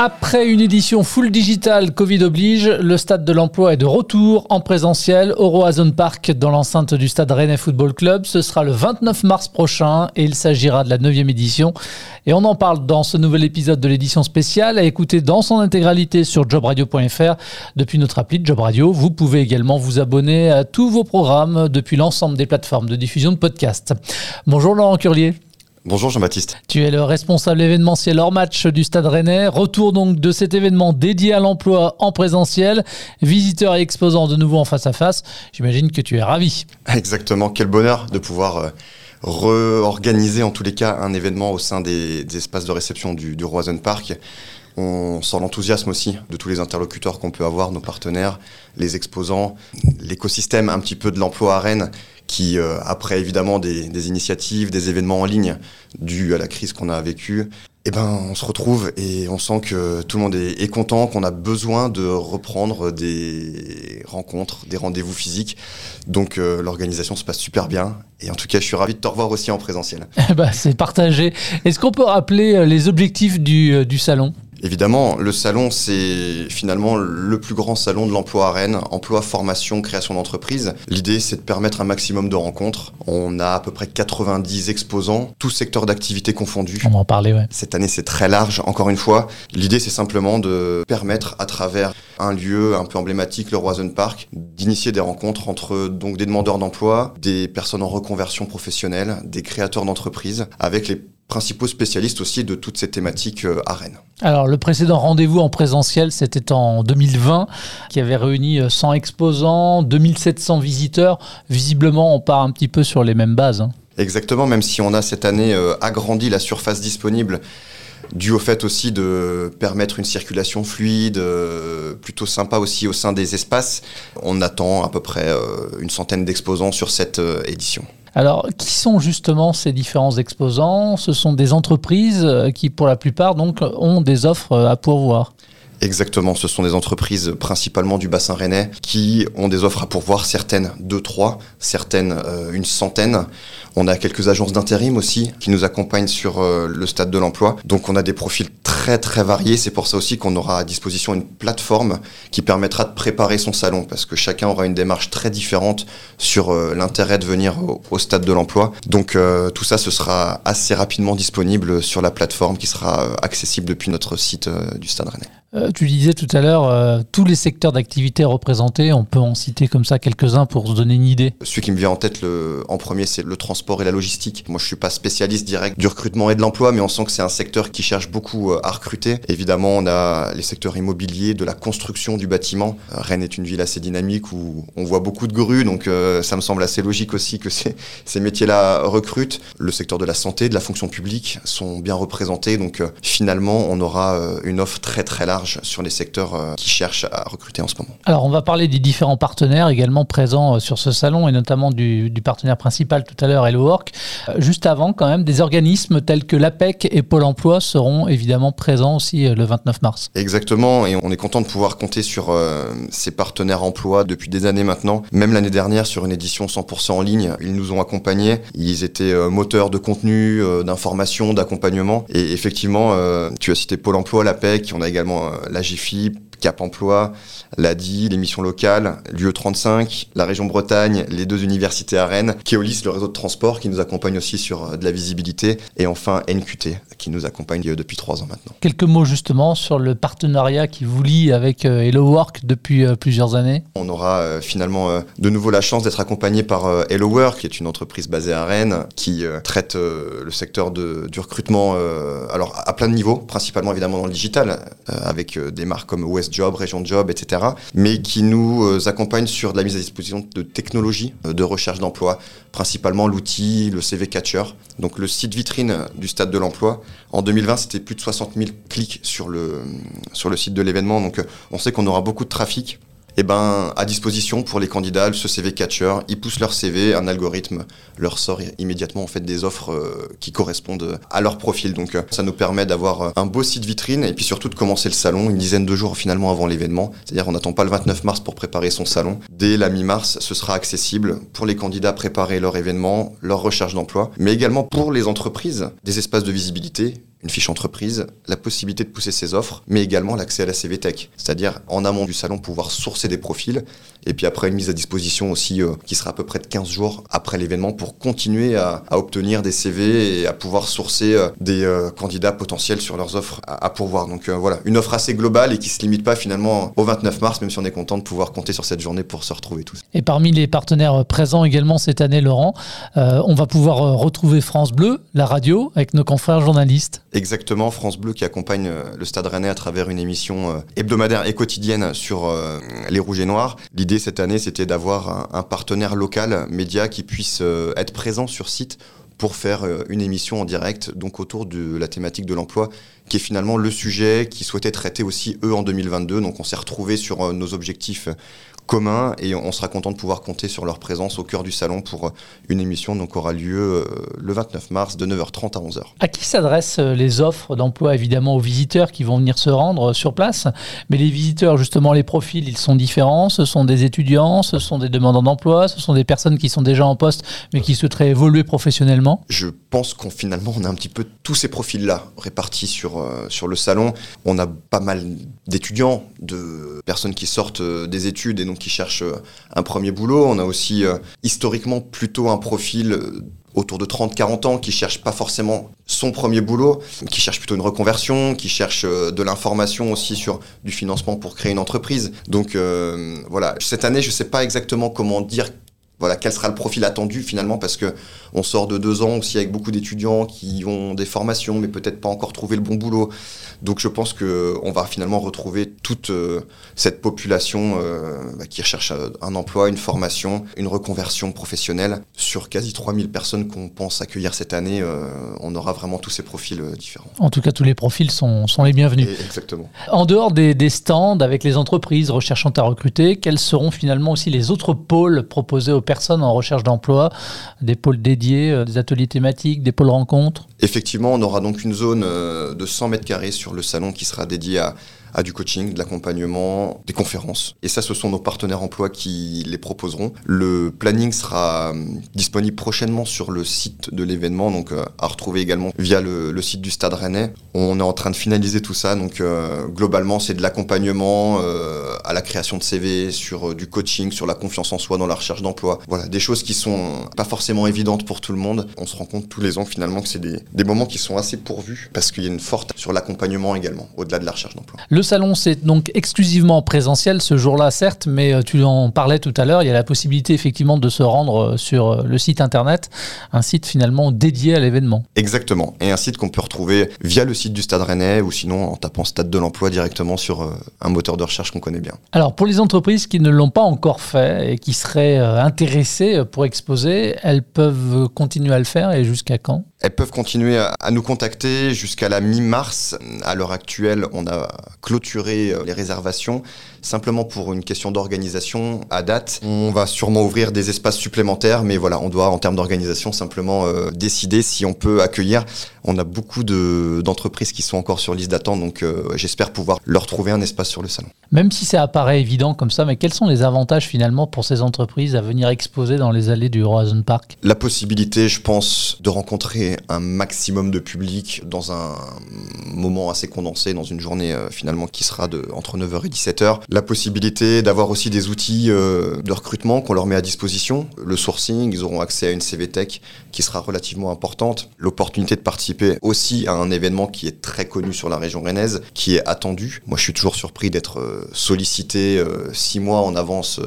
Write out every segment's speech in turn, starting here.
Après une édition full digital Covid oblige, le stade de l'emploi est de retour en présentiel au Roazhon Park dans l'enceinte du stade Rennais Football Club. Ce sera le 29 mars prochain et il s'agira de la 9e édition. Et on en parle dans ce nouvel épisode de l'édition spéciale à écouter dans son intégralité sur jobradio.fr depuis notre appli Job Radio. Vous pouvez également vous abonner à tous vos programmes depuis l'ensemble des plateformes de diffusion de podcasts. Bonjour Laurent Curlier. Bonjour Jean-Baptiste. Tu es le responsable événementiel hors match du Stade Rennais. Retour donc de cet événement dédié à l'emploi en présentiel. Visiteurs et exposants de nouveau en face à face. J'imagine que tu es ravi. Exactement. Quel bonheur de pouvoir euh, réorganiser en tous les cas un événement au sein des, espaces de réception du, du Roisen Park. On sent l'enthousiasme aussi de tous les interlocuteurs qu'on peut avoir, nos partenaires, les exposants, l'écosystème un petit peu de l'emploi à Rennes qui, euh, après évidemment des, initiatives, des événements en ligne dus à la crise qu'on a vécue, eh ben, on se retrouve et on sent que tout le monde est, content, qu'on a besoin de reprendre des rencontres, des rendez-vous physiques. Donc euh, l'organisation se passe super bien. Et en tout cas, je suis ravi de te revoir aussi en présentiel. bah, C'est partagé. Est-ce qu'on peut rappeler euh, les objectifs du, du salon? Évidemment, le salon, c'est finalement le plus grand salon de l'emploi à Rennes, emploi, formation, création d'entreprise. L'idée, c'est de permettre un maximum de rencontres. On a à peu près 90 exposants, tous secteurs d'activité confondus. On va en parler, ouais. Cette année, c'est très large, encore une fois. L'idée, c'est simplement de permettre, à travers un lieu un peu emblématique, le Roison Park, d'initier des rencontres entre donc des demandeurs d'emploi, des personnes en reconversion professionnelle, des créateurs d'entreprises, avec les principaux spécialistes aussi de toutes ces thématiques euh, à Rennes. Alors le précédent rendez-vous en présentiel, c'était en 2020, qui avait réuni 100 euh, exposants, 2700 visiteurs. Visiblement, on part un petit peu sur les mêmes bases. Hein. Exactement, même si on a cette année euh, agrandi la surface disponible dû au fait aussi de permettre une circulation fluide, plutôt sympa aussi au sein des espaces. On attend à peu près une centaine d'exposants sur cette édition. Alors, qui sont justement ces différents exposants? Ce sont des entreprises euh, qui, pour la plupart, donc, ont des offres euh, à pourvoir. Exactement, ce sont des entreprises principalement du bassin rennais qui ont des offres à pourvoir, certaines deux, trois, certaines euh, une centaine. On a quelques agences d'intérim aussi qui nous accompagnent sur le stade de l'emploi. Donc on a des profils très très variés. C'est pour ça aussi qu'on aura à disposition une plateforme qui permettra de préparer son salon parce que chacun aura une démarche très différente sur l'intérêt de venir au, stade de l'emploi. Donc euh, tout ça, ce sera assez rapidement disponible sur la plateforme qui sera euh, accessible depuis notre site euh, du stade rennais. Euh, tu disais tout à l'heure, euh, tous les secteurs d'activité représentés, on peut en citer comme ça quelques-uns pour se donner une idée. Celui qui me vient en tête en premier, c'est le transport et la logistique. Moi, je suis pas spécialiste direct du recrutement et de l'emploi, mais on sent que c'est un secteur qui cherche beaucoup euh, à recruter. Évidemment, on a les secteurs immobiliers, de la construction du bâtiment. Rennes est une ville assez dynamique où on voit beaucoup de grues, donc ça me semble assez logique aussi que ces métiers-là recrutent. Le secteur de la santé, de la fonction publique sont bien représentés, donc finalement, on aura une offre très très large sur les secteurs euh, qui cherchent à recruter en ce moment. Alors, on va parler des différents partenaires également présents euh, sur ce salon et notamment du, partenaire principal tout à l'heure, Hello Work. Euh, juste avant, quand même, des organismes tels que l'APEC et Pôle emploi seront évidemment présents aussi le 29 mars. Exactement, et on est content de pouvoir compter sur ces partenaires emploi depuis des années maintenant. Même l'année dernière, sur une édition 100% en ligne, ils nous ont accompagnés. Ils étaient moteurs de contenu, d'information, d'accompagnement. Et effectivement, tu as cité Pôle emploi, l'APEC, on a également euh, la GFI, Cap Emploi, l'ADI, l'émission locale, l'UE35, la région Bretagne, les deux universités à Rennes, Keolis, le réseau de transport qui nous accompagne aussi sur euh, de la visibilité, et enfin NQT qui nous accompagne euh, depuis trois ans maintenant. Quelques mots justement sur le partenariat qui vous lie avec Hello Work depuis plusieurs années. On aura finalement de nouveau la chance d'être accompagné par Hello Work, qui est une entreprise basée à Rennes, qui traite le secteur de, du recrutement alors à plein de niveaux, principalement évidemment dans le digital, avec des marques comme Job, Région Job, etc. Mais qui nous euh, accompagne sur la mise à disposition de technologies euh, de recherche d'emploi, principalement l'outil, le CV Catcher. Donc le site vitrine du stade de l'emploi. En 2020, c'était plus de 60 000 clics sur le, sur le site de l'événement. Donc euh, on sait qu'on aura beaucoup de trafic. Eh ben, à disposition pour les candidats, ce CV catcher. Ils poussent leur CV, un algorithme leur sort immédiatement en fait des offres euh, qui correspondent à leur profil. Donc euh, ça nous permet d'avoir euh, un beau site vitrine et puis surtout de commencer le salon une dizaine de jours finalement avant l'événement. C'est-à-dire on n'attend pas le 29 mars pour préparer son salon. Dès la mi-mars, ce sera accessible pour les candidats préparer leur événement, leur recherche d'emploi, mais également pour les entreprises, des espaces de visibilité, une fiche entreprise, la possibilité de pousser ses offres, mais également l'accès à la CVTech, c'est-à-dire en amont du salon pouvoir sourcer des profils, et puis après une mise à disposition aussi euh, qui sera à peu près de 15 jours après l'événement pour continuer à, obtenir des CV et à pouvoir sourcer euh, des euh, candidats potentiels sur leurs offres à, pourvoir. Donc voilà, une offre assez globale et qui se limite pas finalement au 29 mars, même si on est content de pouvoir compter sur cette journée pour se retrouver tous. Et parmi les partenaires présents également cette année, Laurent, on va pouvoir retrouver France Bleu, la radio, avec nos confrères journalistes. Exactement, France Bleu qui accompagne euh, le Stade Rennais à travers une émission euh, hebdomadaire et quotidienne sur euh, les Rouges et Noirs. L'idée cette année, c'était d'avoir un, partenaire local, média, qui puisse être présent sur site pour faire une émission en direct, donc autour de la thématique de l'emploi, qui est finalement le sujet qu'ils souhaitaient traiter aussi eux en 2022. Donc on s'est retrouvé sur nos objectifs commun et on sera content de pouvoir compter sur leur présence au cœur du salon pour euh, une émission donc aura lieu euh, le 29 mars de 9h30 à 11h. À qui s'adressent euh, les offres d'emploi? Évidemment aux visiteurs qui vont venir se rendre sur place, mais les visiteurs justement les profils ils sont différents, ce sont des étudiants, ce sont des demandeurs d'emploi, ce sont des personnes qui sont déjà en poste mais qui souhaiteraient évoluer professionnellement. Je pense qu'on finalement on a un petit peu tous ces profils là répartis sur sur le salon. On a pas mal d'étudiants, de personnes qui sortent des études et donc qui cherchent euh, un premier boulot. On a aussi euh, historiquement plutôt un profil euh, autour de 30-40 ans qui cherche pas forcément son premier boulot, qui cherche plutôt une reconversion, qui cherche de l'information aussi sur du financement pour créer une entreprise. Donc voilà, cette année, je sais pas exactement comment dire voilà quel sera le profil attendu finalement parce que on sort de deux ans aussi avec beaucoup d'étudiants qui ont des formations mais peut-être pas encore trouvé le bon boulot. Donc je pense que on va finalement retrouver toute euh, cette population euh, bah, qui recherche euh, un emploi une formation une reconversion professionnelle. Sur quasi 3000 personnes qu'on pense accueillir cette année on aura vraiment tous ces profils différents. En tout cas tous les profils sont, sont les bienvenus. Exactement. En dehors des, des stands avec les entreprises recherchant à recruter quels seront finalement aussi les autres pôles proposés aux personnes en recherche d'emploi, des pôles dédiés, euh, des ateliers thématiques, des pôles rencontres Effectivement, on aura donc une zone euh, de 100 mètres carrés sur le salon qui sera dédiée à, du coaching, de l'accompagnement, des conférences. Et ça, ce sont nos partenaires emploi qui les proposeront. Le planning sera euh, disponible prochainement sur le site de l'événement, donc à retrouver également via le, site du Stade Rennais. On est en train de finaliser tout ça, donc globalement, c'est de l'accompagnement à la création de CV, sur du coaching, sur la confiance en soi dans la recherche d'emploi. Voilà, des choses qui sont pas forcément évidentes pour tout le monde. On se rend compte tous les ans finalement que c'est des, des moments qui sont assez pourvus parce qu'il y a une forte sur l'accompagnement également, au-delà de la recherche d'emploi. Le salon, c'est donc exclusivement présentiel ce jour-là, certes, mais euh, tu en parlais tout à l'heure, il y a la possibilité effectivement de se rendre euh, sur euh, le site internet, un site finalement dédié à l'événement. Exactement, et un site qu'on peut retrouver via le site du Stade Rennais ou sinon en tapant Stade de l'Emploi directement sur un moteur de recherche qu'on connaît bien. Alors pour les entreprises qui ne l'ont pas encore fait et qui seraient intéressées pour exposer, elles peuvent continuer à le faire et jusqu'à quand? Elles peuvent continuer à, nous contacter jusqu'à la mi-mars. À l'heure actuelle, on a clôturé euh, les réservations simplement pour une question d'organisation à date. On va sûrement ouvrir des espaces supplémentaires, mais voilà, on doit en termes d'organisation simplement euh, décider si on peut accueillir. On a beaucoup d'entreprises qui sont encore sur liste d'attente, donc euh, j'espère pouvoir leur trouver un espace sur le salon. Même si ça apparaît évident comme ça, mais quels sont les avantages finalement pour ces entreprises à venir exposer dans les allées du Horizon Park? La possibilité, je pense, de rencontrer un maximum de public dans un moment assez condensé, dans une journée euh, finalement qui sera de, entre 9h et 17h la possibilité d'avoir aussi des outils euh, de recrutement qu'on leur met à disposition. Le sourcing, ils auront accès à une CVTech qui sera relativement importante. L'opportunité de participer aussi à un événement qui est très connu sur la région rennaise, qui est attendu. Moi, je suis toujours surpris d'être euh, sollicité euh, six mois en avance,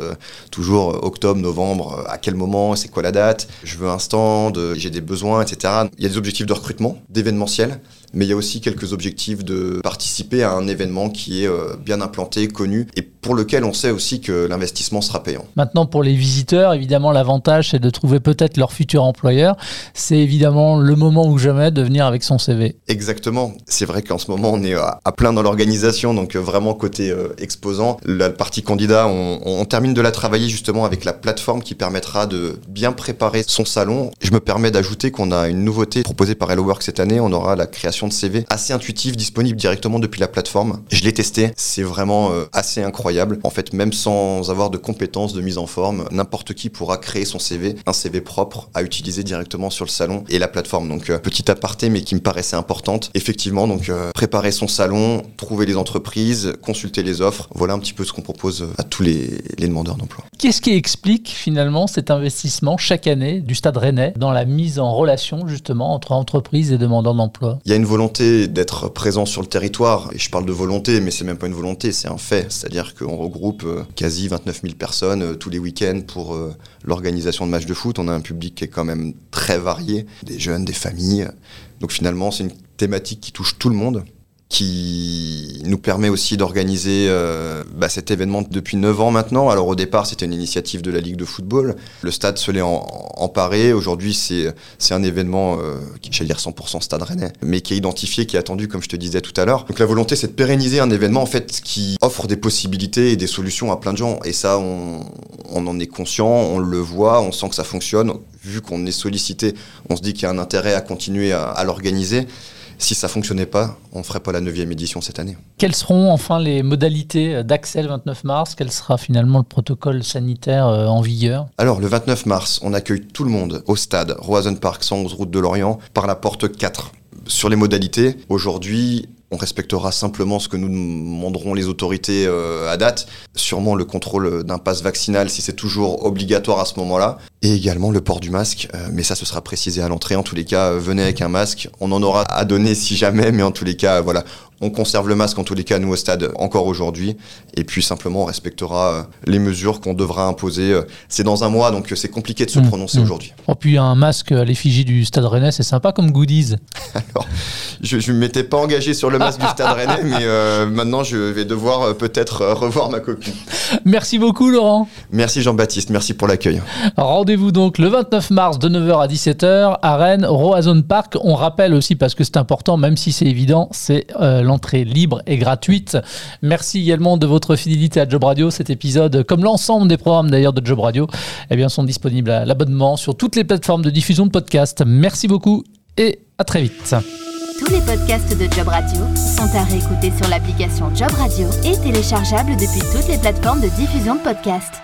toujours octobre, novembre. à quel moment C'est quoi la date Je veux un stand, j'ai des besoins, etc. Il y a des objectifs de recrutement, d'événementiel mais il y a aussi quelques objectifs de participer à un événement qui est bien implanté, connu, et pour lequel on sait aussi que l'investissement sera payant. Maintenant, pour les visiteurs, évidemment, l'avantage, c'est de trouver peut-être leur futur employeur. C'est évidemment le moment ou jamais de venir avec son CV. Exactement. C'est vrai qu'en ce moment, on est à, plein dans l'organisation, donc euh, vraiment côté euh, exposant. La partie candidat, on, on, termine de la travailler justement avec la plateforme qui permettra de bien préparer son salon. Je me permets d'ajouter qu'on a une nouveauté proposée par Hello Work cette année. On aura la création de CV assez intuitif, disponible directement depuis la plateforme. Je l'ai testé. C'est vraiment euh, assez incroyable. En fait, même sans avoir de compétences de mise en forme, n'importe qui pourra créer son CV, un CV propre à utiliser directement sur le salon et la plateforme. Donc, euh, petit aparté, mais qui me paraissait importante. Effectivement, donc, euh, préparer son salon, trouver les entreprises, consulter les offres. Voilà un petit peu ce qu'on propose à tous les, les demandeurs d'emploi. Qu'est-ce qui explique finalement cet investissement chaque année du Stade Rennais dans la mise en relation justement entre entreprises et demandeurs d'emploi? Il y a une volonté d'être présent sur le territoire. Et je parle de volonté, mais c'est même pas une volonté, c'est un fait. C'est-à-dire qu'on regroupe euh, quasi 29 000 personnes euh, tous les week-ends pour euh, l'organisation de matchs de foot. On a un public qui est quand même très varié, des jeunes, des familles. Donc finalement, c'est une thématique qui touche tout le monde qui nous permet aussi d'organiser euh, bah, cet événement depuis 9 ans maintenant. Alors au départ, c'était une initiative de la Ligue de football. Le stade se l'est emparé. Aujourd'hui, c'est, c'est un événement euh, qui, j'allais dire 100% stade rennais, mais qui est identifié, qui est attendu, comme je te disais tout à l'heure. Donc la volonté, c'est de pérenniser un événement en fait qui offre des possibilités et des solutions à plein de gens. Et ça, on, on en est conscient, on le voit, on sent que ça fonctionne. Vu qu'on est sollicité, on se dit qu'il y a un intérêt à continuer à, à l'organiser. Si ça fonctionnait pas, on ne ferait pas la 9e édition cette année. Quelles seront enfin les modalités d'accès le 29 mars? Quel sera finalement le protocole sanitaire euh, en vigueur? Alors, le 29 mars, on accueille tout le monde au stade Roison Park 111 route de Lorient par la porte 4. Sur les modalités, aujourd'hui, on respectera simplement ce que nous demanderont les autorités euh, à date, sûrement le contrôle d'un pass vaccinal si c'est toujours obligatoire à ce moment-là, et également le port du masque, euh, mais ça ce sera précisé à l'entrée. En tous les cas, venez avec un masque, on en aura à donner si jamais, mais en tous les cas, voilà, on conserve le masque en tous les cas, nous au stade, encore aujourd'hui. Et puis simplement, on respectera euh, les mesures qu'on devra imposer. Euh, c'est dans un mois, donc euh, c'est compliqué de se mmh, prononcer mmh. aujourd'hui. Oh, puis un masque à l'effigie du stade rennais, c'est sympa comme goodies. Alors, je ne m'étais pas engagé sur le masque du stade rennais, mais maintenant, je vais devoir peut-être revoir ma copie. Merci beaucoup, Laurent. Merci, Jean-Baptiste. Merci pour l'accueil. Rendez-vous donc le 29 mars de 9h à 17h à Rennes, Roazhon Park. On rappelle aussi, parce que c'est important, même si c'est évident, c'est l'entrée libre et gratuite. Merci également de votre fidélité à Job Radio. Cet épisode, comme l'ensemble des programmes d'ailleurs de Job Radio, eh bien, sont disponibles à l'abonnement sur toutes les plateformes de diffusion de podcasts. Merci beaucoup et à très vite. Tous les podcasts de Job Radio sont à réécouter sur l'application Job Radio et téléchargeables depuis toutes les plateformes de diffusion de podcasts.